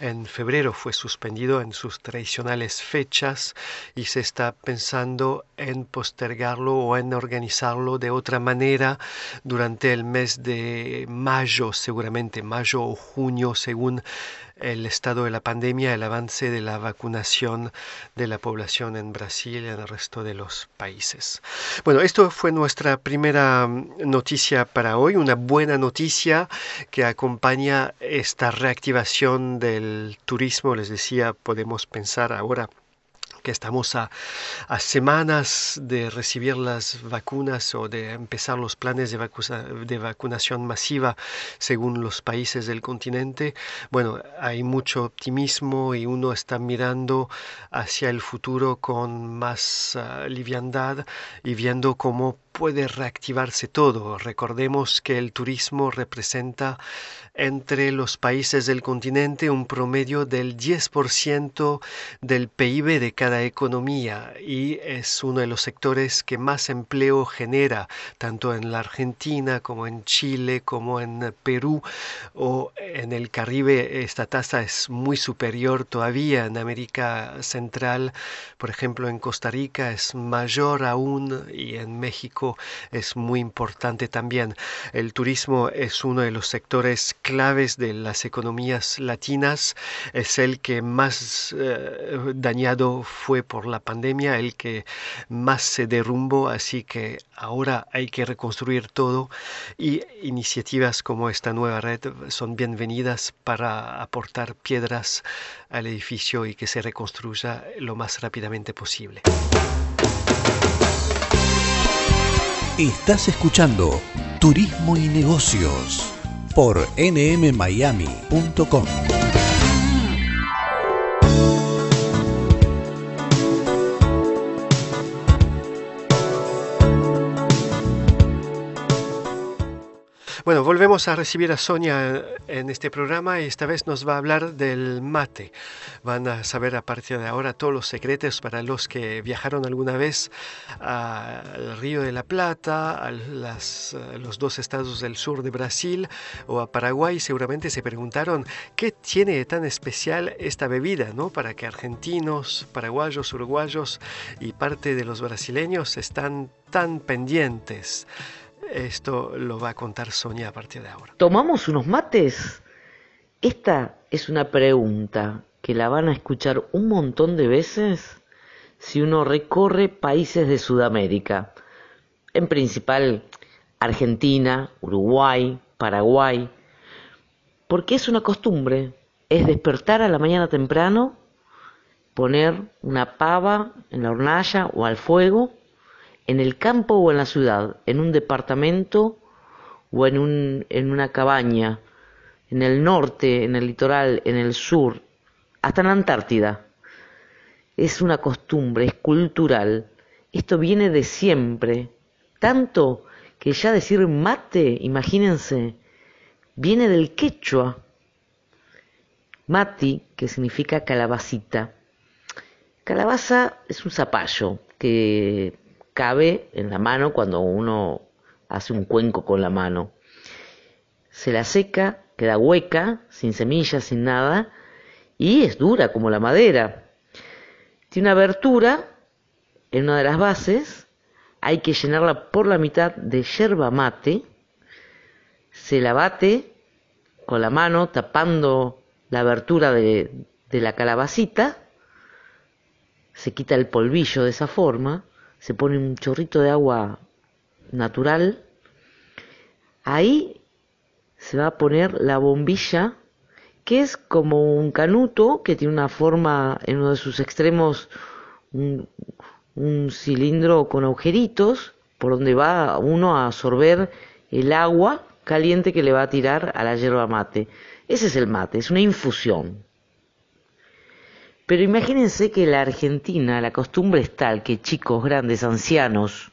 en febrero, fue suspendido en sus tradicionales fechas y se está pensando en postergarlo o en organizarlo de otra manera durante el mes de mayo, seguramente mayo o junio, según el estado de la pandemia, el avance de la vacunación de la población en Brasil y en el resto de los países. Bueno, esto fue nuestra primera mm, noticia para hoy, una buena noticia que acompaña esta reactivación del turismo. Les decía, podemos pensar ahora que estamos a, semanas de recibir las vacunas o de empezar los planes de, vacunación masiva según los países del continente. Bueno, hay mucho optimismo y uno está mirando hacia el futuro con más ah, liviandad y viendo cómo puede reactivarse todo. Recordemos que el turismo representa entre los países del continente un promedio del 10% del PIB de cada economía y es uno de los sectores que más empleo genera, tanto en la Argentina como en Chile, como en Perú o en el Caribe. Esta tasa es muy superior todavía. En América Central, por ejemplo, en Costa Rica es mayor aún y en México es muy importante también. El turismo es uno de los sectores claves de las economías latinas, es el que más eh, dañado fue por la pandemia, el que más se derrumbó, así que ahora hay que reconstruir todo y iniciativas como esta nueva red son bienvenidas para aportar piedras al edificio y que se reconstruya lo más rápidamente posible. Estás escuchando Turismo y Negocios por nmmiami.com. Bueno, volvemos a recibir a Sonia en este programa y esta vez nos va a hablar del mate. Van a saber a partir de ahora todos los secretos para los que viajaron alguna vez al Río de la Plata, a los dos estados del sur de Brasil o a Paraguay. Seguramente se preguntaron qué tiene de tan especial esta bebida, ¿no? Para que argentinos, paraguayos, uruguayos y parte de los brasileños están tan pendientes. Esto lo va a contar Sonia a partir de ahora. ¿Tomamos unos mates? Esta es una pregunta que la van a escuchar un montón de veces si uno recorre países de Sudamérica. En principal Argentina, Uruguay, Paraguay. Porque es una costumbre. Es despertar a la mañana temprano, poner una pava en la hornalla o al fuego en el campo o en la ciudad, en un departamento o en, un, en una cabaña, en el norte, en el litoral, en el sur, hasta en la Antártida. Es una costumbre, es cultural. Esto viene de siempre, tanto que ya decir mate, imagínense, viene del quechua. Mati, que significa calabacita. Calabaza es un zapallo que cabe en la mano cuando uno hace un cuenco con la mano. Se la seca, queda hueca, sin semillas, sin nada, y es dura como la madera. Tiene una abertura en una de las bases, hay que llenarla por la mitad de yerba mate, se la bate con la mano tapando la abertura de, de la calabacita, se quita el polvillo de esa forma, se pone un chorrito de agua natural ahí se va a poner la bombilla, que es como un canuto que tiene una forma en uno de sus extremos, un, cilindro con agujeritos, por donde va uno a absorber el agua caliente que le va a tirar a la yerba mate. Ese es el mate, es una infusión. Pero imagínense que en la Argentina la costumbre es tal que chicos, grandes, ancianos,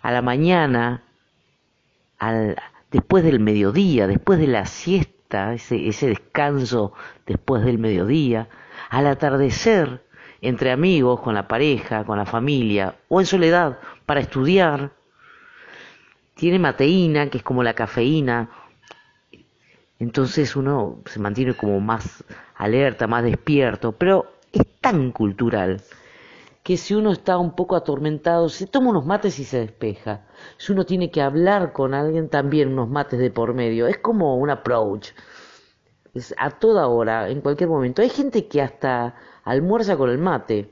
a la mañana, al, después del mediodía, después de la siesta, ese, ese descanso después del mediodía, al atardecer, entre amigos, con la pareja, con la familia, o en soledad, para estudiar, tiene mateína, que es como la cafeína, entonces uno se mantiene como más alerta, más despierto, pero es tan cultural que si uno está un poco atormentado, se toma unos mates y se despeja. Si uno tiene que hablar con alguien, también unos mates de por medio. Es como un approach. Es a toda hora, en cualquier momento. Hay gente que hasta almuerza con el mate.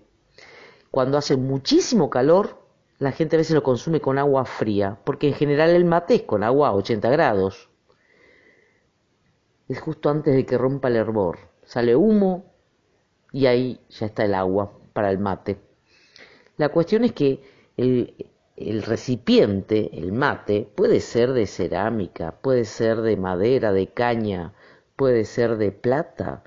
Cuando hace muchísimo calor, la gente a veces lo consume con agua fría, porque en general el mate es con agua a 80 grados. Es justo antes de que rompa el hervor. Sale humo y ahí ya está el agua para el mate. La cuestión es que el, el recipiente, el mate, puede ser de cerámica, puede ser de madera, de caña, puede ser de plata,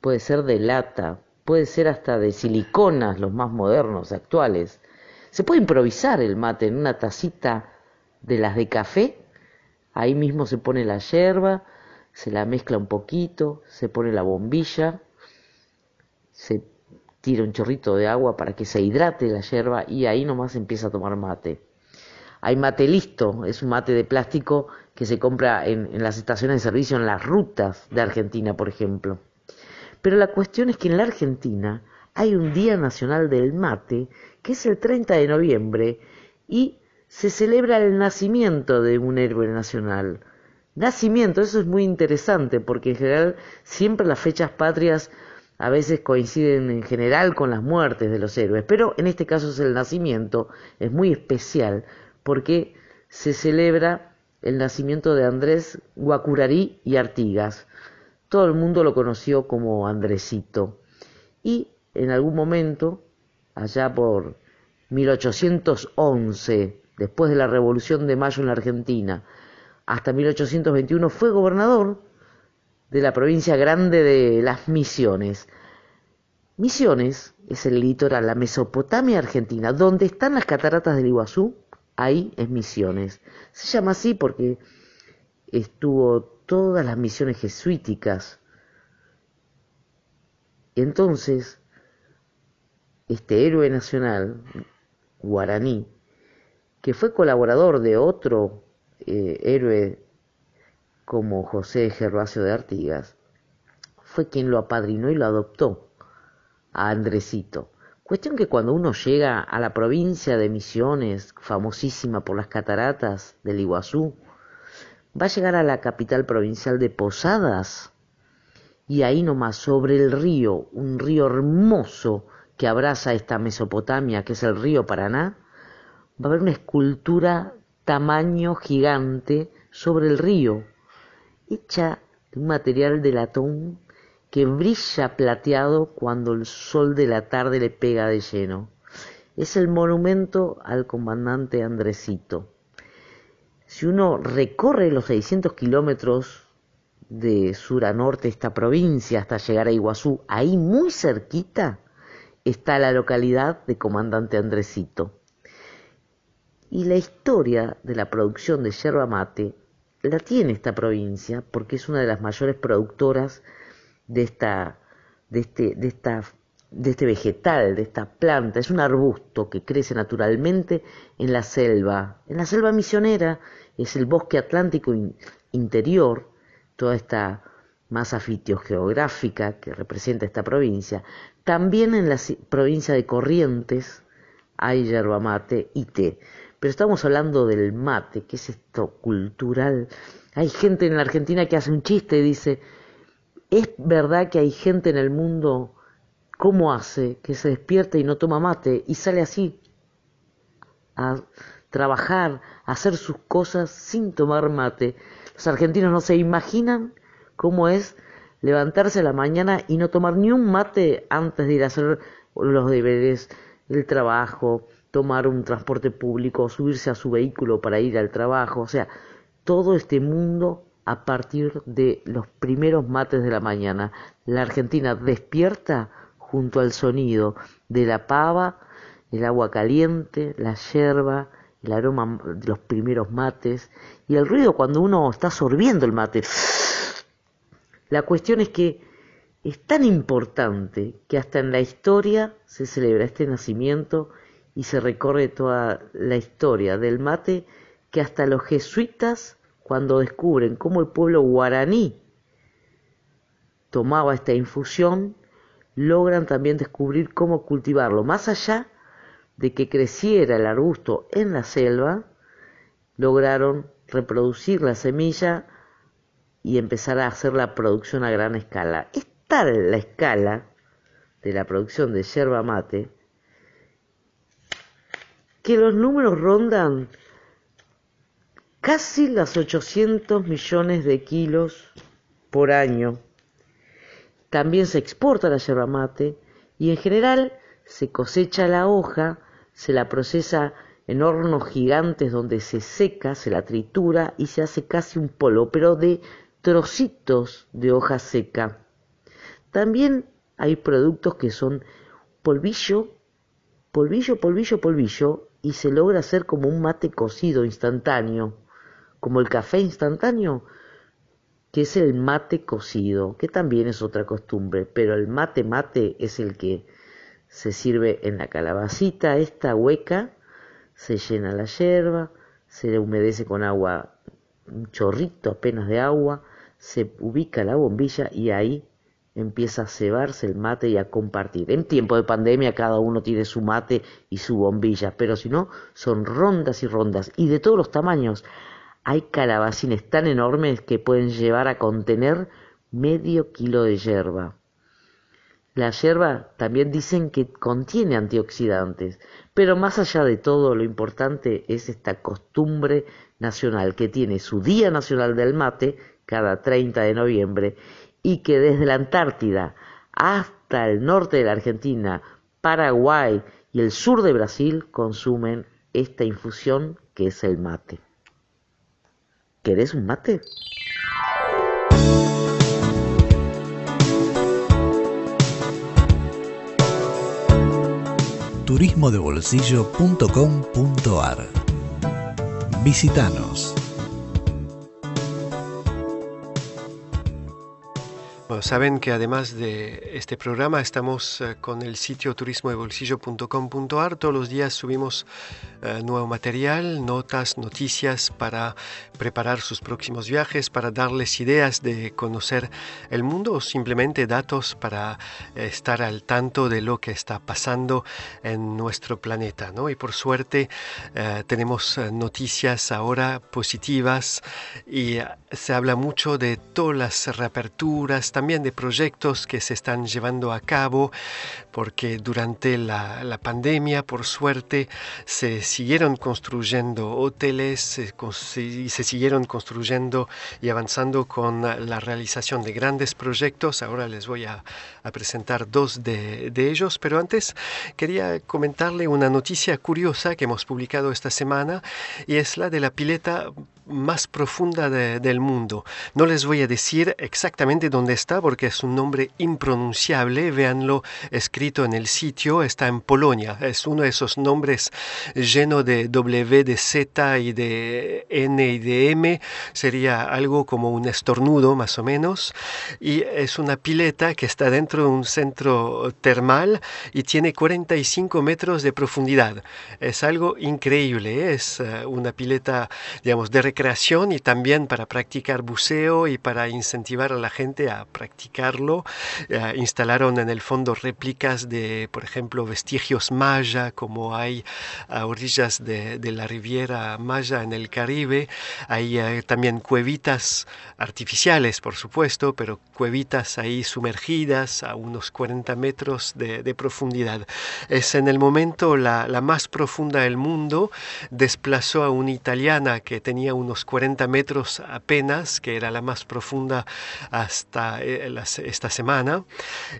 puede ser de lata, puede ser hasta de siliconas, los más modernos, actuales. Se puede improvisar el mate en una tacita de las de café, ahí mismo se pone la yerba, se la mezcla un poquito, se pone la bombilla, se tira un chorrito de agua para que se hidrate la yerba y ahí nomás empieza a tomar mate. Hay mate listo, es un mate de plástico que se compra en, en, las estaciones de servicio, en las rutas de Argentina, por ejemplo. Pero la cuestión es que en la Argentina hay un Día Nacional del Mate, que es el 30 de noviembre, y se celebra el nacimiento de un héroe nacional. Nacimiento, eso es muy interesante, porque en general siempre las fechas patrias a veces coinciden en general con las muertes de los héroes, pero en este caso es el nacimiento, es muy especial porque se celebra el nacimiento de Andrés Guacurarí y Artigas. Todo el mundo lo conoció como Andresito. Y en algún momento, allá por 1811, después de la Revolución de Mayo en la Argentina, hasta 1821 fue gobernador de la provincia grande de las Misiones. Misiones es el litoral, la Mesopotamia argentina, donde están las cataratas del Iguazú, ahí es Misiones. Se llama así porque estuvo todas las misiones jesuíticas. Entonces, este héroe nacional, guaraní, que fue colaborador de otro eh, héroe como José Gervasio de Artigas, fue quien lo apadrinó y lo adoptó a Andresito. Cuestión que cuando uno llega a la provincia de Misiones, famosísima por las cataratas del Iguazú, va a llegar a la capital provincial de Posadas y ahí nomás sobre el río, un río hermoso que abraza esta Mesopotamia, que es el río Paraná, va a haber una escultura tamaño gigante sobre el río, hecha de un material de latón que brilla plateado cuando el sol de la tarde le pega de lleno. Es el monumento al comandante Andresito. Si uno recorre los 600 kilómetros de sur a norte esta provincia hasta llegar a Iguazú, ahí muy cerquita está la localidad de Comandante Andresito. Y la historia de la producción de yerba mate la tiene esta provincia porque es una de las mayores productoras de esta, de este, de esta, de este vegetal, de esta planta. Es un arbusto que crece naturalmente en la selva, en la selva misionera, es el bosque atlántico interior, toda esta masa fitogeográfica que representa esta provincia. También en la provincia de Corrientes hay yerba mate y té. Pero estamos hablando del mate, que es esto cultural. Hay gente en la Argentina que hace un chiste y dice, ¿es verdad que hay gente en el mundo, cómo hace, que se despierta y no toma mate y sale así a trabajar, hacer sus cosas sin tomar mate. Los argentinos no se imaginan cómo es levantarse a la mañana y no tomar ni un mate antes de ir a hacer los deberes, el trabajo, tomar un transporte público, subirse a su vehículo para ir al trabajo, o sea, todo este mundo a partir de los primeros mates de la mañana. La Argentina despierta junto al sonido de la pava, el agua caliente, la yerba, el aroma de los primeros mates y el ruido cuando uno está sorbiendo el mate. La cuestión es que es tan importante que hasta en la historia se celebra este nacimiento y se recorre toda la historia del mate que hasta los jesuitas cuando descubren cómo el pueblo guaraní tomaba esta infusión, logran también descubrir cómo cultivarlo. Más allá de que creciera el arbusto en la selva, lograron reproducir la semilla y empezar a hacer la producción a gran escala. Es tal la escala de la producción de yerba mate que los números rondan casi las 800 millones de kilos por año. También se exporta la yerba mate y en general se cosecha la hoja, se la procesa en hornos gigantes donde se seca, se la tritura y se hace casi un polvo, pero de trocitos de hoja seca. También hay productos que son polvillo, polvillo, polvillo, polvillo, y se logra hacer como un mate cocido instantáneo, como el café instantáneo, que es el mate cocido, que también es otra costumbre, pero el mate mate es el que se sirve en la calabacita, esta hueca, se llena la yerba, se le humedece con agua, un chorrito apenas de agua, se ubica la bombilla y ahí empieza a cebarse el mate y a compartir. En tiempo de pandemia cada uno tiene su mate y su bombilla, pero si no, son rondas y rondas y de todos los tamaños. Hay calabacines tan enormes que pueden llevar a contener medio kilo de yerba. La yerba también dicen que contiene antioxidantes, pero más allá de todo lo importante es esta costumbre nacional que tiene su Día Nacional del Mate cada 30 de noviembre y que desde la Antártida hasta el norte de la Argentina, Paraguay y el sur de Brasil consumen esta infusión que es el mate. ¿Querés un mate? turismodebolsillo.com.ar Visítanos. Saben que además de este programa estamos eh, con el sitio turismodebolsillo.com.ar. Todos los días subimos eh, nuevo material, notas, noticias para preparar sus próximos viajes, para darles ideas de conocer el mundo o simplemente datos para eh, estar al tanto de lo que está pasando en nuestro planeta. ¿no? Y por suerte tenemos noticias ahora positivas y se habla mucho de todas las reaperturas, también de proyectos que se están llevando a cabo, porque durante la, pandemia, por suerte, se siguieron construyendo hoteles y se siguieron construyendo y avanzando con la realización de grandes proyectos. Ahora les voy a, presentar dos de, de ellos, pero antes quería comentarle una noticia curiosa que hemos publicado esta semana y es la de la pileta más profunda del mundo. No les voy a decir exactamente dónde está porque es un nombre impronunciable. Véanlo escrito en el sitio. Está en Polonia. Es uno de esos nombres lleno de W, de Z y de N y de M. Sería algo como un estornudo más o menos. Y es una pileta que está dentro de un centro termal y tiene 45 metros de profundidad. Es algo increíble. Es eh, una pileta, digamos, de recreación y también para practicar buceo y para incentivar a la gente a practicarlo. Eh, instalaron en el fondo réplicas de, por ejemplo, vestigios maya, como hay a orillas de, la Riviera Maya en el Caribe. Hay eh, también cuevitas artificiales, por supuesto, pero cuevitas ahí sumergidas a unos 40 metros de, profundidad. Es en el momento la, la más profunda del mundo. Desplazó a una italiana que tenía unos 40 metros apenas, que era la más profunda hasta esta semana.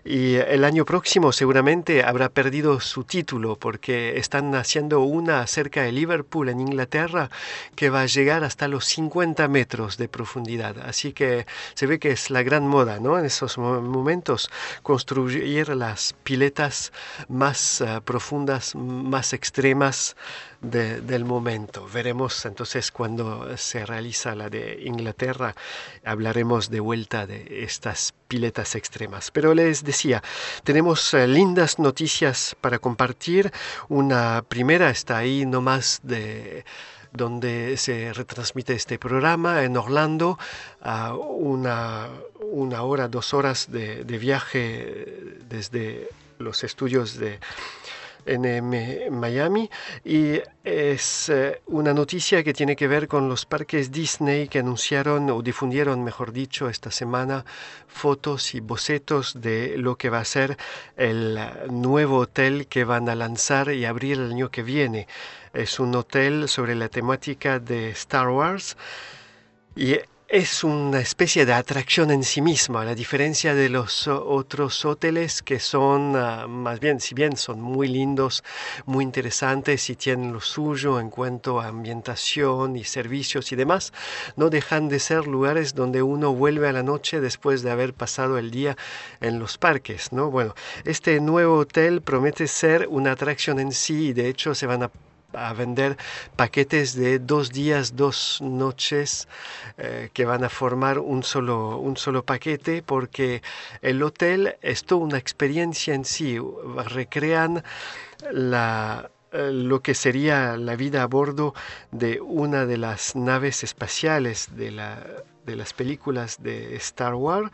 Y el año próximo seguramente habrá perdido su título porque están haciendo una cerca de Liverpool, en Inglaterra, que va a llegar hasta los 50 metros de profundidad. Así que se ve que es la gran moda, ¿no? En esos momentos, construir las piletas más eh, profundas, más extremas del momento. Veremos entonces cuando se realiza la de Inglaterra, hablaremos de vuelta de estas piletas extremas. Pero les decía, tenemos eh, lindas noticias para compartir. Una primera está ahí nomás de donde se retransmite este programa en Orlando, a una, una hora, dos horas de viaje desde los estudios de en Miami y es eh, una noticia que tiene que ver con los parques Disney que anunciaron o difundieron, mejor dicho, esta semana fotos y bocetos de lo que va a ser el nuevo hotel que van a lanzar y abrir el año que viene. Es un hotel sobre la temática de Star Wars y es una especie de atracción en sí misma, a la diferencia de los otros hoteles que son ah, más bien, si bien son muy lindos, muy interesantes y tienen lo suyo en cuanto a ambientación y servicios y demás, no dejan de ser lugares donde uno vuelve a la noche después de haber pasado el día en los parques, ¿no? Bueno, este nuevo hotel promete ser una atracción en sí y de hecho se van a a vender paquetes de dos días, dos noches eh, que van a formar un solo, un solo paquete porque el hotel es toda una experiencia en sí, recrean la, eh, lo que sería la vida a bordo de una de las naves espaciales de, la, de las películas de Star Wars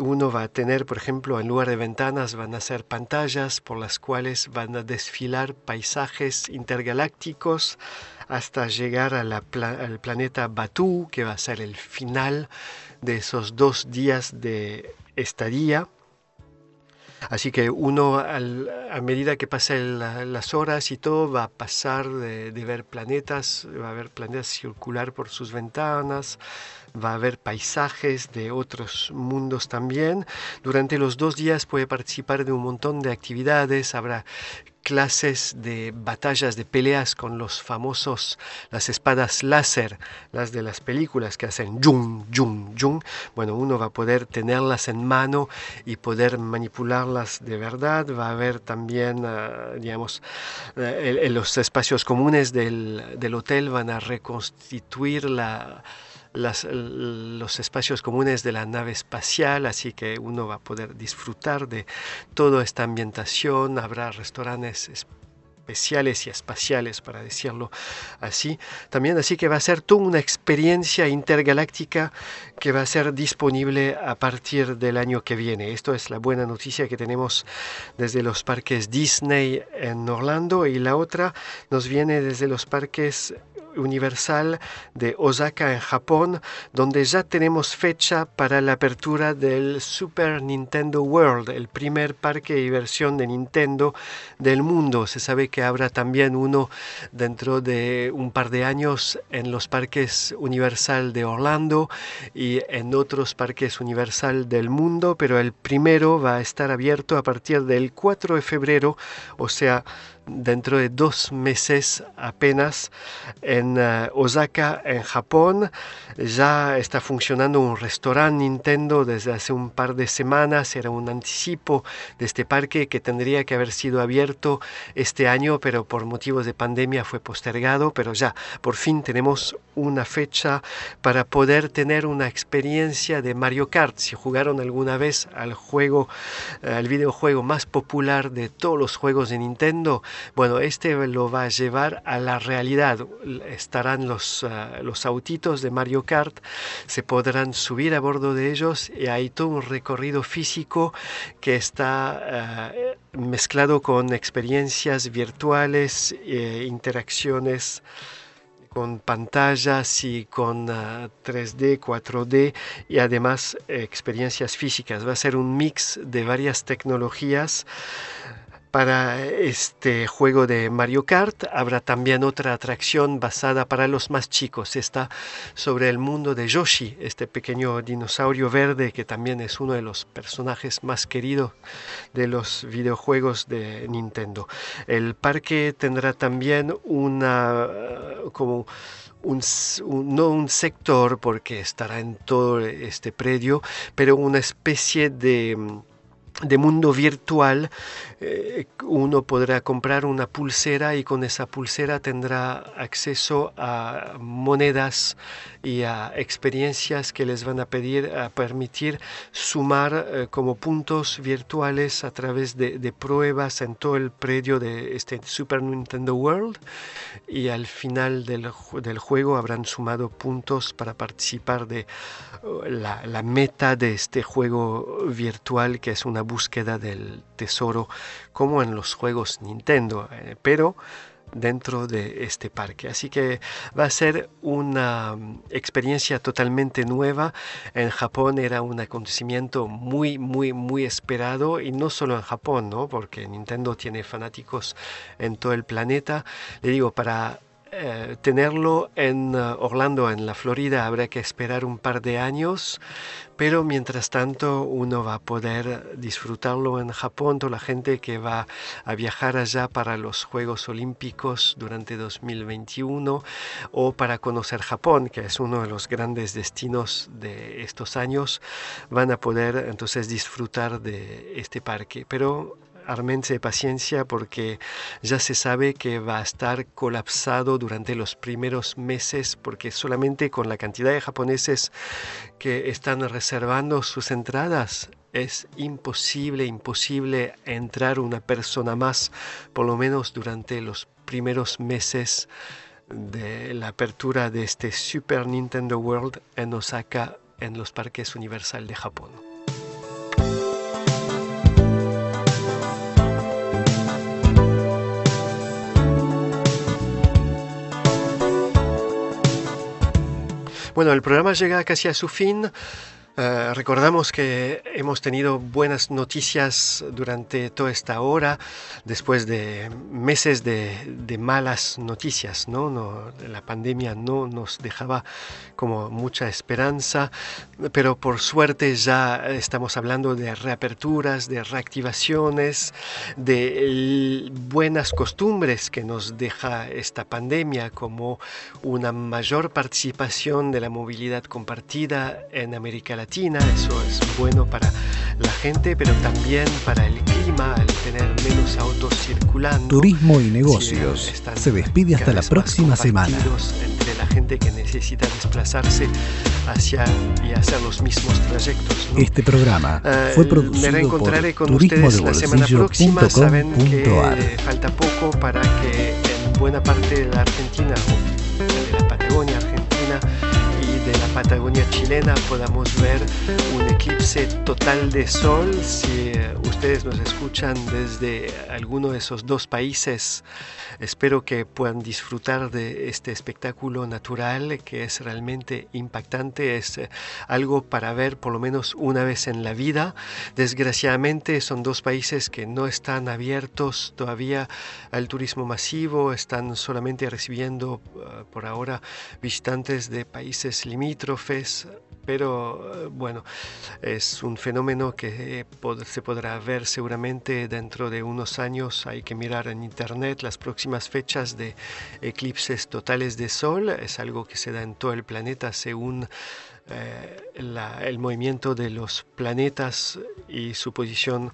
uno va a tener, por ejemplo, en lugar de ventanas van a ser pantallas por las cuales van a desfilar paisajes intergalácticos hasta llegar al planeta Batu, que va a ser el final de esos dos días de estadía. Así que uno, a medida que pasen las horas y todo, va a pasar de, de, ver planetas, va a ver planetas circular por sus ventanas, va a haber paisajes de otros mundos también. Durante los dos días puede participar de un montón de actividades, habrá clases de batallas, de peleas con los famosos, las espadas láser, las de las películas que hacen yum, yum, yum. Bueno, uno va a poder tenerlas en mano y poder manipularlas de verdad. Va a haber también, ah, digamos, eh, en los espacios comunes del, del hotel van a reconstituir la los espacios comunes de la nave espacial, así que uno va a poder disfrutar de toda esta ambientación, habrá restaurantes especiales y espaciales, para decirlo así. También así que va a ser toda una experiencia intergaláctica que va a ser disponible a partir del año que viene. Esto es la buena noticia que tenemos desde los parques Disney en Orlando y la otra nos viene desde los parques Universal de Osaka en Japón, donde ya tenemos fecha para la apertura del Super Nintendo World, el primer parque de diversión de Nintendo del mundo. Se sabe que habrá también uno dentro de un par de años en los parques Universal de Orlando y en otros parques Universal del mundo, pero el primero va a estar abierto a partir del 4 de febrero, o sea, dentro de dos meses apenas en eh, Osaka, en Japón. Ya está funcionando un restaurante Nintendo desde hace un par de semanas. Era un anticipo de este parque que tendría que haber sido abierto este año, pero por motivos de pandemia fue postergado. Pero ya, por fin tenemos una fecha para poder tener una experiencia de Mario Kart. Si jugaron alguna vez al juego, al videojuego más popular de todos los juegos de Nintendo, bueno, este lo va a llevar a la realidad. Estarán los, ah, los autitos de Mario Kart, se podrán subir a bordo de ellos y hay todo un recorrido físico que está ah, mezclado con experiencias virtuales, eh, interacciones con pantallas y con 3D, ah, 4D y además experiencias físicas. Va a ser un mix de varias tecnologías para este juego de Mario Kart habrá también otra atracción basada para los más chicos. Está sobre el mundo de Yoshi, este pequeño dinosaurio verde que también es uno de los personajes más queridos de los videojuegos de Nintendo. El parque tendrá también una como un, no un sector porque estará en todo este predio, pero una especie de de mundo virtual, eh, uno podrá comprar una pulsera y con esa pulsera tendrá acceso a monedas y a experiencias que les van a permitir sumar eh, como puntos virtuales a través de, pruebas en todo el predio de este Super Nintendo World. Y al final del, juego habrán sumado puntos para participar de la, la meta de este juego virtual que es una búsqueda del tesoro como en los juegos Nintendo, eh, pero dentro de este parque. Así que va a ser una mm, experiencia totalmente nueva. En Japón era un acontecimiento muy, muy, muy esperado y no solo en Japón, ¿no? porque Nintendo tiene fanáticos en todo el planeta. Le digo, para eh, tenerlo en eh, Orlando, en la Florida, habrá que esperar un par de años, pero mientras tanto uno va a poder disfrutarlo en Japón, toda la gente que va a viajar allá para los Juegos Olímpicos durante 2021 o para conocer Japón, que es uno de los grandes destinos de estos años, van a poder entonces disfrutar de este parque. Pero armense paciencia porque ya se sabe que va a estar colapsado durante los primeros meses porque solamente con la cantidad de japoneses que están reservando sus entradas es imposible, imposible entrar una persona más, por lo menos durante los primeros meses de la apertura de este Super Nintendo World en Osaka, en los parques Universal de Japón. Bueno, el programa llega casi a su fin. Eh, recordamos que hemos tenido buenas noticias durante toda esta hora, después de meses de, malas noticias. ¿no? La pandemia no nos dejaba como mucha esperanza, pero por suerte ya estamos hablando de reaperturas, de reactivaciones, de buenas costumbres que nos deja esta pandemia, como una mayor participación de la movilidad compartida en América Latina eso es bueno para la gente, pero también para el clima, al tener menos autos circulando. Turismo y negocios. Se despide hasta la próxima semana. Entre la gente que necesita desplazarse hacia y hacer los mismos trayectos. Este programa eh, fue producido Me reencontraré con ustedes la semana próxima. Saben que falta poco para que en buena parte de la Argentina o de la Patagonia Argentina de la Patagonia chilena podamos ver un eclipse total de sol. Si eh, ustedes nos escuchan desde alguno de esos dos países, espero que puedan disfrutar de este espectáculo natural que es realmente impactante. Es eh, algo para ver por lo menos una vez en la vida. Desgraciadamente son dos países que no están abiertos todavía al turismo masivo, están solamente recibiendo eh, por ahora visitantes de países limítrofes, pero eh, bueno, es un fenómeno que se podrá ver seguramente dentro de unos años. Hay que mirar en internet las próximas fechas de eclipses totales de sol. Es algo que se da en todo el planeta según eh, el movimiento de los planetas y su posición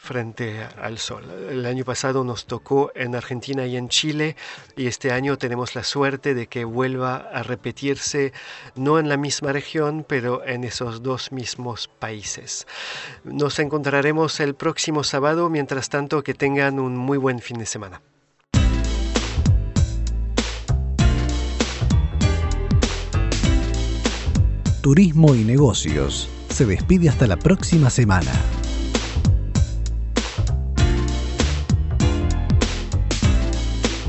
frente al sol. El año pasado nos tocó en Argentina y en Chile y este año tenemos la suerte de que vuelva a repetirse no en la misma región, pero en esos dos mismos países. Nos encontraremos el próximo sábado, mientras tanto que tengan un muy buen fin de semana. Turismo y Negocios se despide hasta la próxima semana.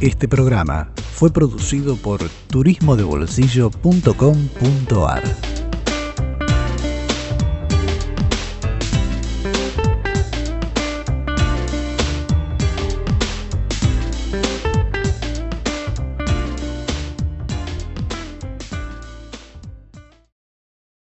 Este programa fue producido por turismodebolsillo.com.ar.